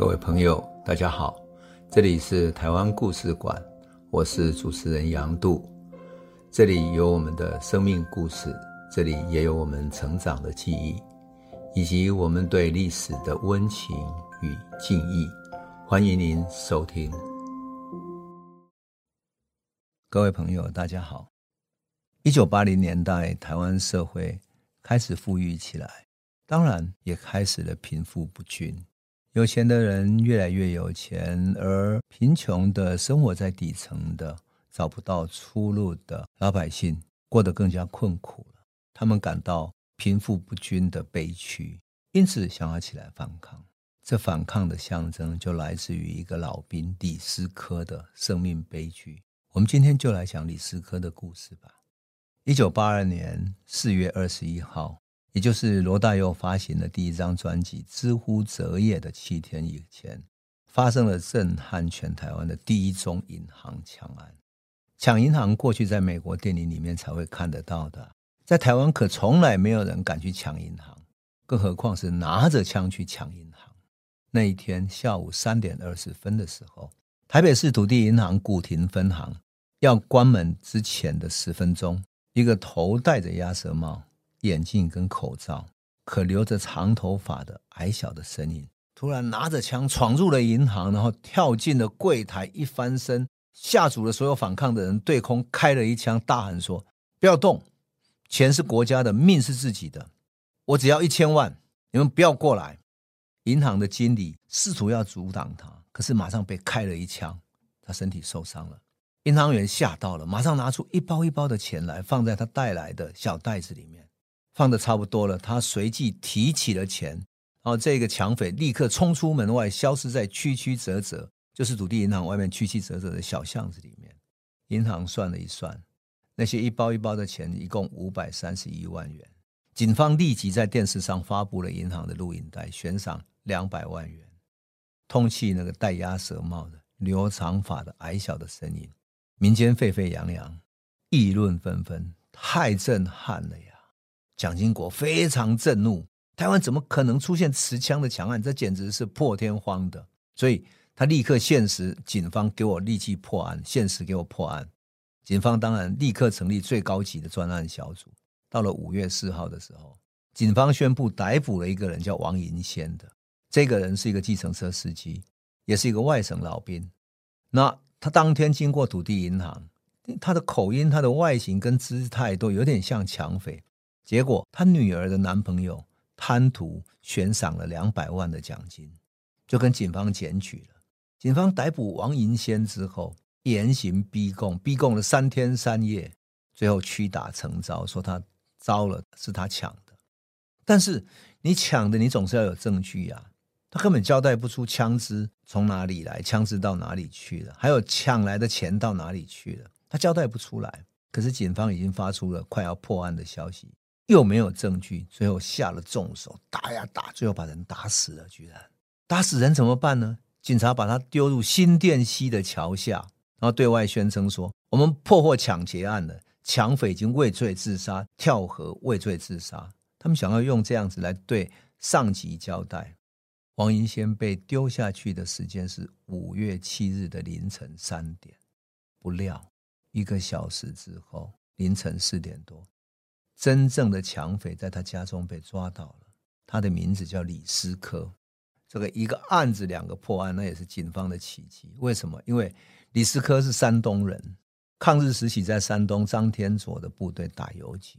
各位朋友，大家好，这里是台湾故事馆，我是主持人杨度，这里有我们的生命故事，这里也有我们成长的记忆，以及我们对历史的温情与敬意。欢迎您收听。各位朋友，大家好。一九八零年代，台湾社会开始富裕起来，当然也开始了贫富不均。有钱的人越来越有钱，而贫穷的生活在底层的、找不到出路的老百姓过得更加困苦了。他们感到贫富不均的悲屈，因此想要起来反抗。这反抗的象征就来自于一个老兵李斯科的生命悲剧。我们今天就来讲李斯科的故事吧。一九八二年四月二十一号。也就是罗大佑发行的第一张专辑《之乎者也》的七天以前，发生了震撼全台湾的第一宗银行抢案。抢银行过去在美国电影里面才会看得到的，在台湾可从来没有人敢去抢银行，更何况是拿着枪去抢银行。那一天下午三点二十分的时候，台北市土地银行古亭分行要关门之前的十分钟，一个头戴着鸭舌帽。眼镜跟口罩，可留着长头发的矮小的身影，突然拿着枪闯入了银行，然后跳进了柜台，一翻身吓阻了所有反抗的人，对空开了一枪，大喊说：“不要动，钱是国家的，命是自己的，我只要一千万，你们不要过来。”银行的经理试图要阻挡他，可是马上被开了一枪，他身体受伤了。银行员吓到了，马上拿出一包一包的钱来，放在他带来的小袋子里面。放的差不多了，他随即提起了钱，然后这个抢匪立刻冲出门外，消失在曲曲折折，就是土地银行外面曲曲折折的小巷子里面。银行算了一算，那些一包一包的钱一共五百三十一万元。警方立即在电视上发布了银行的录影带，悬赏两百万元，通缉那个戴鸭舌帽的、留长发的矮小的身影。民间沸沸扬扬，议论纷纷，太震撼了呀！蒋经国非常震怒，台湾怎么可能出现持枪的抢案？这简直是破天荒的，所以他立刻限时，警方给我立即破案，限时给我破案。警方当然立刻成立最高级的专案小组。到了五月四号的时候，警方宣布逮捕了一个人，叫王银仙的。这个人是一个计程车司机，也是一个外省老兵。那他当天经过土地银行，他的口音、他的外形跟姿态都有点像抢匪。结果，他女儿的男朋友贪图悬赏了两百万的奖金，就跟警方检举了。警方逮捕王银仙之后，严刑逼供，逼供了三天三夜，最后屈打成招，说他招了，是他抢的。但是你抢的，你总是要有证据呀。他根本交代不出枪支从哪里来，枪支到哪里去了，还有抢来的钱到哪里去了，他交代不出来。可是警方已经发出了快要破案的消息。又没有证据，最后下了重手，打呀打，最后把人打死了。居然打死人怎么办呢？警察把他丢入新店溪的桥下，然后对外宣称说：“我们破获抢劫案了，抢匪已经畏罪自杀，跳河畏罪自杀。”他们想要用这样子来对上级交代。王银仙被丢下去的时间是五月七日的凌晨三点，不料一个小时之后，凌晨四点多。真正的抢匪在他家中被抓到了，他的名字叫李思科。这个一个案子两个破案，那也是警方的奇迹。为什么？因为李思科是山东人，抗日时期在山东张天佐的部队打游击，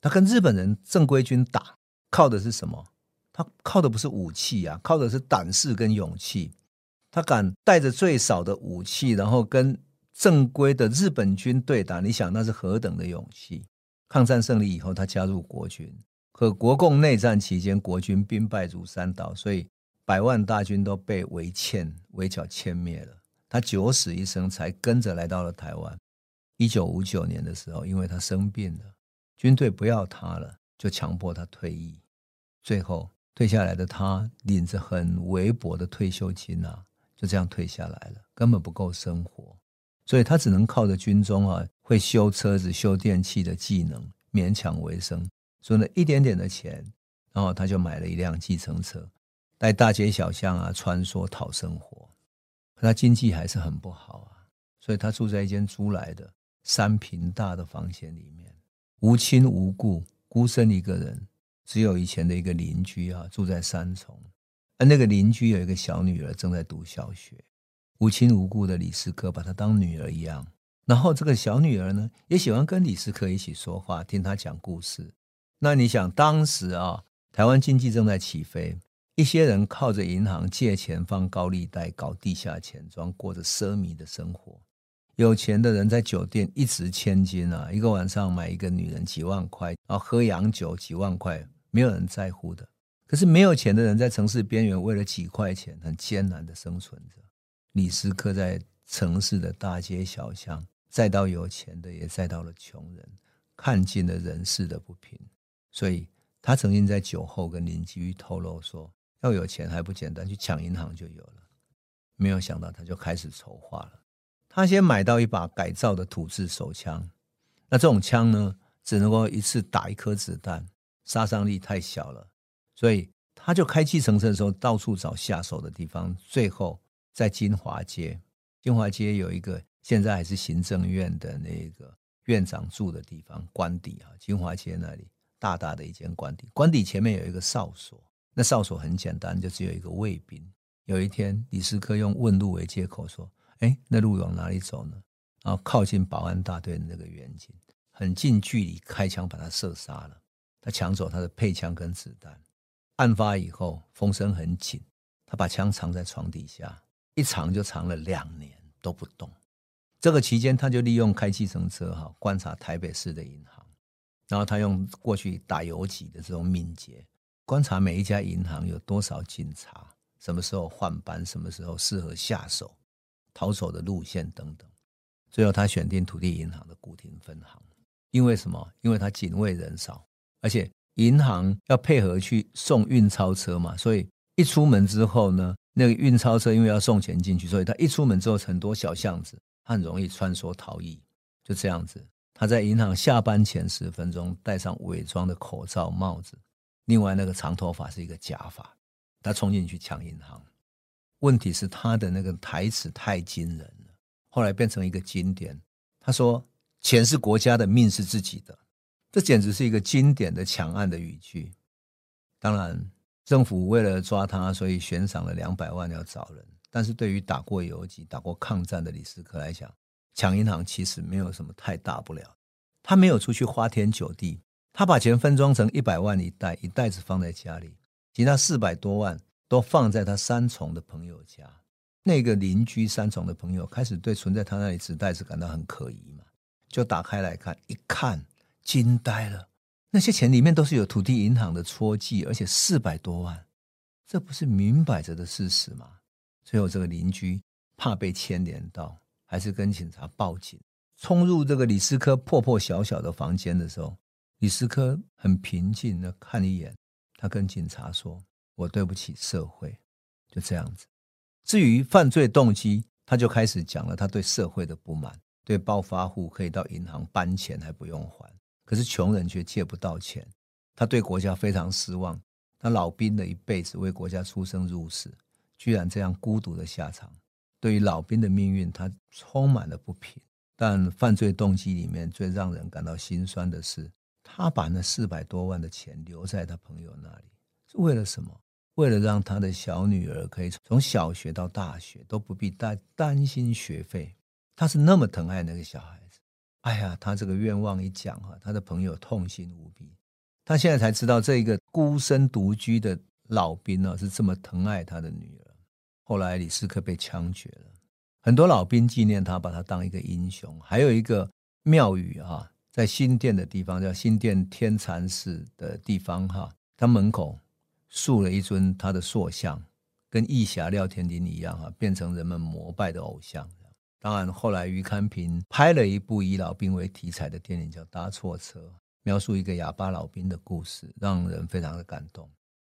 他跟日本人正规军打，靠的是什么？他靠的不是武器啊，靠的是胆识跟勇气。他敢带着最少的武器，然后跟正规的日本军对打，你想那是何等的勇气？抗战胜利以后，他加入国军。可国共内战期间，国军兵败如山倒，所以百万大军都被围歼、围剿歼灭了。他九死一生，才跟着来到了台湾。一九五九年的时候，因为他生病了，军队不要他了，就强迫他退役。最后退下来的他，领着很微薄的退休金啊，就这样退下来了，根本不够生活。所以他只能靠着军中啊会修车子、修电器的技能勉强为生，所以呢一点点的钱，然后他就买了一辆计程车，在大街小巷啊穿梭讨生活。可他经济还是很不好啊，所以他住在一间租来的三坪大的房间里面，无亲无故，孤身一个人，只有以前的一个邻居啊住在三重，而那个邻居有一个小女儿正在读小学。无亲无故的李斯科把她当女儿一样，然后这个小女儿呢，也喜欢跟李斯科一起说话，听他讲故事。那你想，当时啊，台湾经济正在起飞，一些人靠着银行借钱放高利贷，搞地下钱庄，过着奢靡的生活。有钱的人在酒店一掷千金啊，一个晚上买一个女人几万块，然后喝洋酒几万块，没有人在乎的。可是没有钱的人在城市边缘，为了几块钱，很艰难的生存着。李斯科在城市的大街小巷，再到有钱的，也再到了穷人，看尽了人世的不平。所以他曾经在酒后跟邻居透露说：“要有钱还不简单，去抢银行就有了。”没有想到，他就开始筹划了。他先买到一把改造的土制手枪，那这种枪呢，只能够一次打一颗子弹，杀伤力太小了，所以他就开计程车的时候到处找下手的地方，最后。在金华街，金华街有一个现在还是行政院的那个院长住的地方，官邸啊。金华街那里大大的一间官邸，官邸前面有一个哨所，那哨所很简单，就只有一个卫兵。有一天，李斯科用问路为借口说：“哎，那路往哪里走呢？”然后靠近保安大队的那个远景，很近距离开枪把他射杀了。他抢走他的配枪跟子弹。案发以后，风声很紧，他把枪藏在床底下。一藏就藏了两年都不动，这个期间他就利用开计程车哈观察台北市的银行，然后他用过去打游击的这种敏捷观察每一家银行有多少警察，什么时候换班，什么时候适合下手，逃走的路线等等。最后他选定土地银行的古亭分行，因为什么？因为他警卫人少，而且银行要配合去送运钞车嘛，所以一出门之后呢。那个运钞车因为要送钱进去，所以他一出门之后，很多小巷子，他很容易穿梭逃逸。就这样子，他在银行下班前十分钟戴上伪装的口罩、帽子，另外那个长头发是一个假发，他冲进去抢银行。问题是他的那个台词太惊人了，后来变成一个经典。他说：“钱是国家的，命是自己的。”这简直是一个经典的抢案的语句。当然。政府为了抓他，所以悬赏了两百万要找人。但是对于打过游击、打过抗战的李师科来讲，抢银行其实没有什么太大不了。他没有出去花天酒地，他把钱分装成一百万一袋，一袋子放在家里，其他四百多万都放在他三重的朋友家。那个邻居三重的朋友开始对存在他那里纸袋子感到很可疑嘛，就打开来看，一看惊呆了。那些钱里面都是有土地银行的戳记，而且四百多万，这不是明摆着的事实吗？最后这个邻居怕被牵连到，还是跟警察报警。冲入这个李思科破破小小的房间的时候，李思科很平静的看一眼，他跟警察说：“我对不起社会。”就这样子。至于犯罪动机，他就开始讲了他对社会的不满，对暴发户可以到银行搬钱还不用还。可是穷人却借不到钱，他对国家非常失望。他老兵的一辈子为国家出生入死，居然这样孤独的下场。对于老兵的命运，他充满了不平。但犯罪动机里面最让人感到心酸的是，他把那四百多万的钱留在他朋友那里，是为了什么？为了让他的小女儿可以从小学到大学都不必担担心学费。他是那么疼爱那个小孩。哎呀，他这个愿望一讲哈，他的朋友痛心无比。他现在才知道，这一个孤身独居的老兵呢，是这么疼爱他的女儿。后来李斯克被枪决了，很多老兵纪念他，把他当一个英雄。还有一个庙宇哈，在新店的地方叫新店天禅寺的地方哈，他门口竖了一尊他的塑像，跟义侠廖天丁一样哈，变成人们膜拜的偶像。当然，后来余康平拍了一部以老兵为题材的电影，叫《搭错车》，描述一个哑巴老兵的故事，让人非常的感动。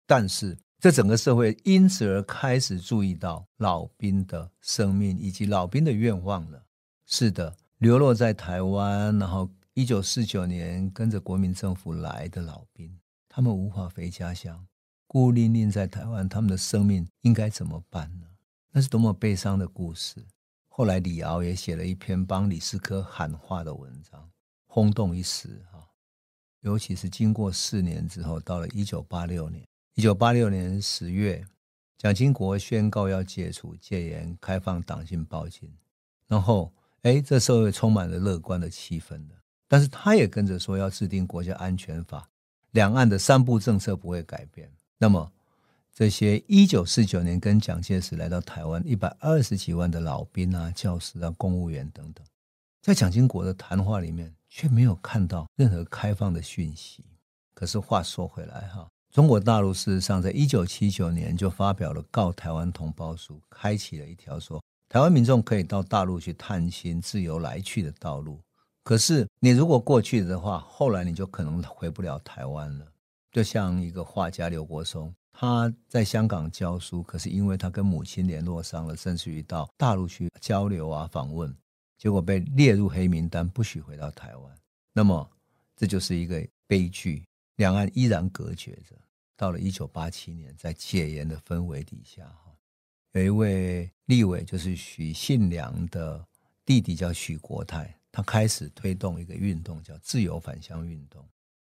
但是，这整个社会因此而开始注意到老兵的生命以及老兵的愿望了。是的，流落在台湾，然后一九四九年跟着国民政府来的老兵，他们无法回家乡，孤零零在台湾，他们的生命应该怎么办呢？那是多么悲伤的故事。后来李敖也写了一篇帮李斯科喊话的文章，轰动一时哈。尤其是经过四年之后，到了一九八六年，一九八六年十月，蒋经国宣告要解除戒严，开放党禁报禁，然后哎，这社会充满了乐观的气氛的。但是他也跟着说要制定国家安全法，两岸的三不政策不会改变。那么这些一九四九年跟蒋介石来到台湾一百二十几万的老兵啊、教师啊、公务员等等，在蒋经国的谈话里面却没有看到任何开放的讯息。可是话说回来哈，中国大陆事实上在一九七九年就发表了《告台湾同胞书》，开启了一条说台湾民众可以到大陆去探亲、自由来去的道路。可是你如果过去的话，后来你就可能回不了台湾了。就像一个画家刘国松，他在香港教书，可是因为他跟母亲联络上了，甚至于到大陆去交流啊、访问，结果被列入黑名单，不许回到台湾。那么这就是一个悲剧，两岸依然隔绝着。到了一九八七年，在戒严的氛围底下，哈，有一位立委，就是许信良的弟弟，叫许国泰，他开始推动一个运动，叫自由返乡运动。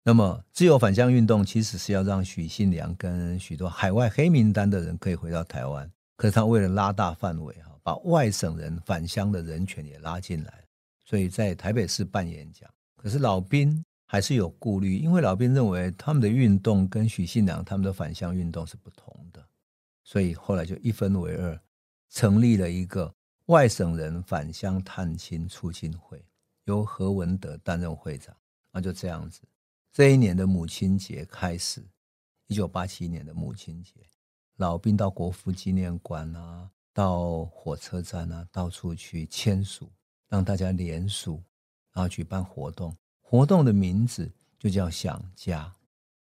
那么，自由返乡运动其实是要让许信良跟许多海外黑名单的人可以回到台湾。可是他为了拉大范围，哈，把外省人返乡的人权也拉进来，所以在台北市办演讲。可是老兵还是有顾虑，因为老兵认为他们的运动跟许信良他们的返乡运动是不同的，所以后来就一分为二，成立了一个外省人返乡探亲促进会，由何文德担任会长。那就这样子。这一年的母亲节开始，一九八七年的母亲节，老兵到国父纪念馆啊，到火车站啊，到处去签署，让大家联署，然后举办活动。活动的名字就叫想家。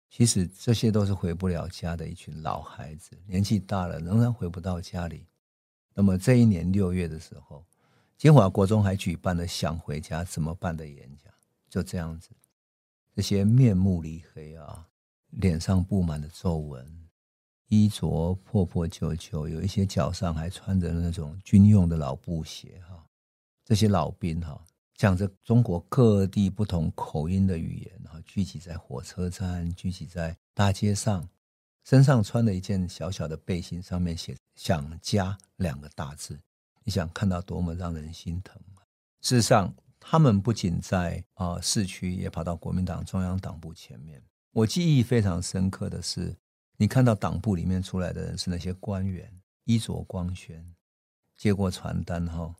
其实这些都是回不了家的一群老孩子，年纪大了仍然回不到家里。那么这一年六月的时候，金华国中还举办了想回家怎么办的演讲，就这样子。这些面目黧黑啊，脸上布满了皱纹，衣着破破旧旧，有一些脚上还穿着那种军用的老布鞋哈。这些老兵哈，讲着中国各地不同口音的语言，然后聚集在火车站，聚集在大街上，身上穿了一件小小的背心，上面写“想家”两个大字。你想看到多么让人心疼啊！事实上。他们不仅在啊市区，也跑到国民党中央党部前面。我记忆非常深刻的是，你看到党部里面出来的人是那些官员，衣着光鲜，接过传单后，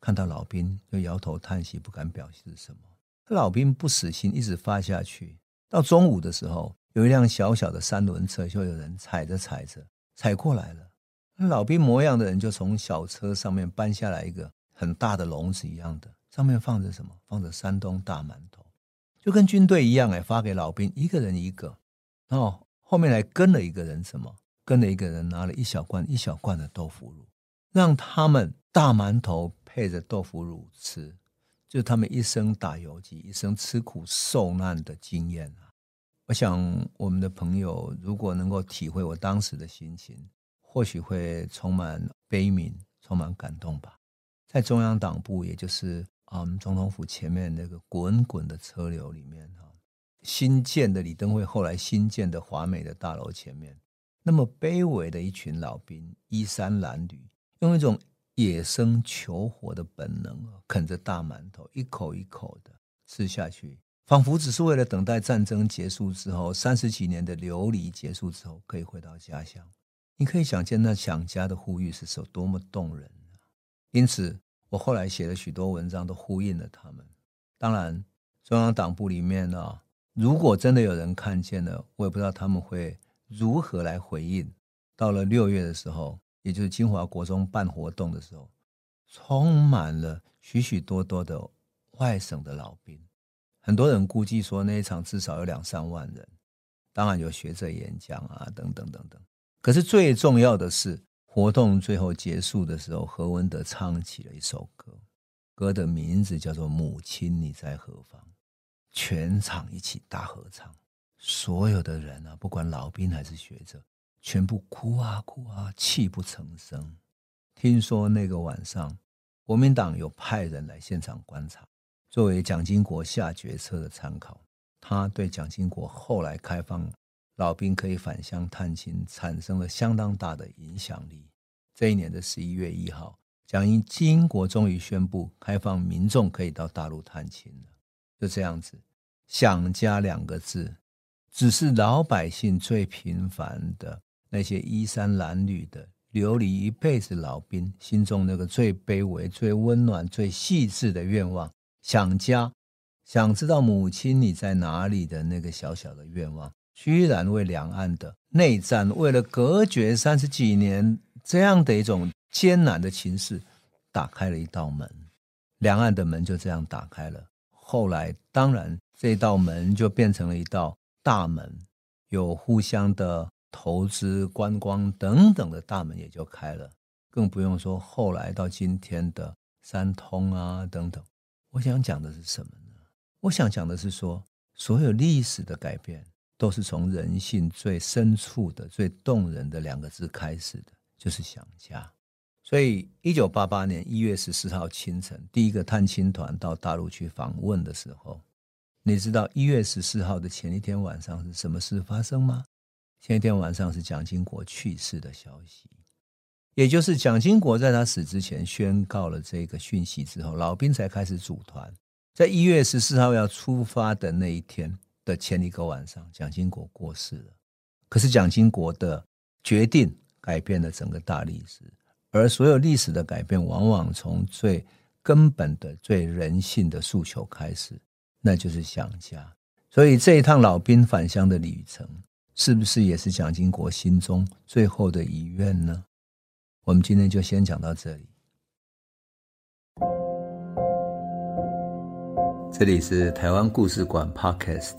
看到老兵就摇头叹息，不敢表示什么。老兵不死心，一直发下去。到中午的时候，有一辆小小的三轮车，就有人踩着踩着踩过来了。老兵模样的人就从小车上面搬下来一个很大的笼子一样的。上面放着什么？放着山东大馒头，就跟军队一样哎，发给老兵一个人一个。然后后面来跟了一个人，什么？跟了一个人拿了一小罐一小罐的豆腐乳，让他们大馒头配着豆腐乳吃，就是他们一生打游击、一生吃苦受难的经验啊！我想我们的朋友如果能够体会我当时的心情，或许会充满悲悯，充满感动吧。在中央党部，也就是啊，我们，总统府前面那个滚滚的车流里面哈，新建的李登辉后来新建的华美的大楼前面，那么卑微的一群老兵，衣衫褴褛，用一种野生求活的本能，啃着大馒头，一口一口的吃下去，仿佛只是为了等待战争结束之后，三十几年的流离结束之后，可以回到家乡。你可以想见那想家的呼吁是有多么动人。因此，我后来写了许多文章，都呼应了他们。当然，中央党部里面呢、啊，如果真的有人看见了，我也不知道他们会如何来回应。到了六月的时候，也就是金华国中办活动的时候，充满了许许多多的外省的老兵。很多人估计说，那一场至少有两三万人。当然有学者演讲啊，等等等等。可是最重要的是。活动最后结束的时候，何文德唱起了一首歌，歌的名字叫做《母亲你在何方》，全场一起大合唱。所有的人啊，不管老兵还是学者，全部哭啊哭啊，泣不成声。听说那个晚上，国民党有派人来现场观察，作为蒋经国下决策的参考。他对蒋经国后来开放老兵可以返乡探亲，产生了相当大的影响力。这一年的十一月一号，蒋英经国终于宣布开放民众可以到大陆探亲了。就这样子，想家两个字，只是老百姓最平凡的那些衣衫褴褛的流离一辈子老兵心中那个最卑微、最温暖、最细致的愿望——想家，想知道母亲你在哪里的那个小小的愿望，居然为两岸的内战，为了隔绝三十几年这样的一种艰难的情势，打开了一道门，两岸的门就这样打开了。后来，当然，这道门就变成了一道大门，有互相的投资、观光等等的大门也就开了，更不用说后来到今天的三通啊等等。我想讲的是什么呢？我想讲的是说，所有历史的改变都是从人性最深处的、最动人的两个字开始的，就是想家。所以，一九八八年一月十四号清晨，第一个探亲团到大陆去访问的时候，你知道一月十四号的前一天晚上是什么事发生吗？前一天晚上是蒋经国去世的消息，也就是蒋经国在他死之前宣告了这个讯息之后，老兵才开始组团，在一月十四号要出发的那一天的前一个晚上，蒋经国过世了。可是蒋经国的决定改变了整个大历史。而所有历史的改变，往往从最根本的、最人性的诉求开始，那就是想家。所以这一趟老兵返乡的旅程，是不是也是蒋经国心中最后的遗愿呢？我们今天就先讲到这里。这里是台湾故事馆 Podcast，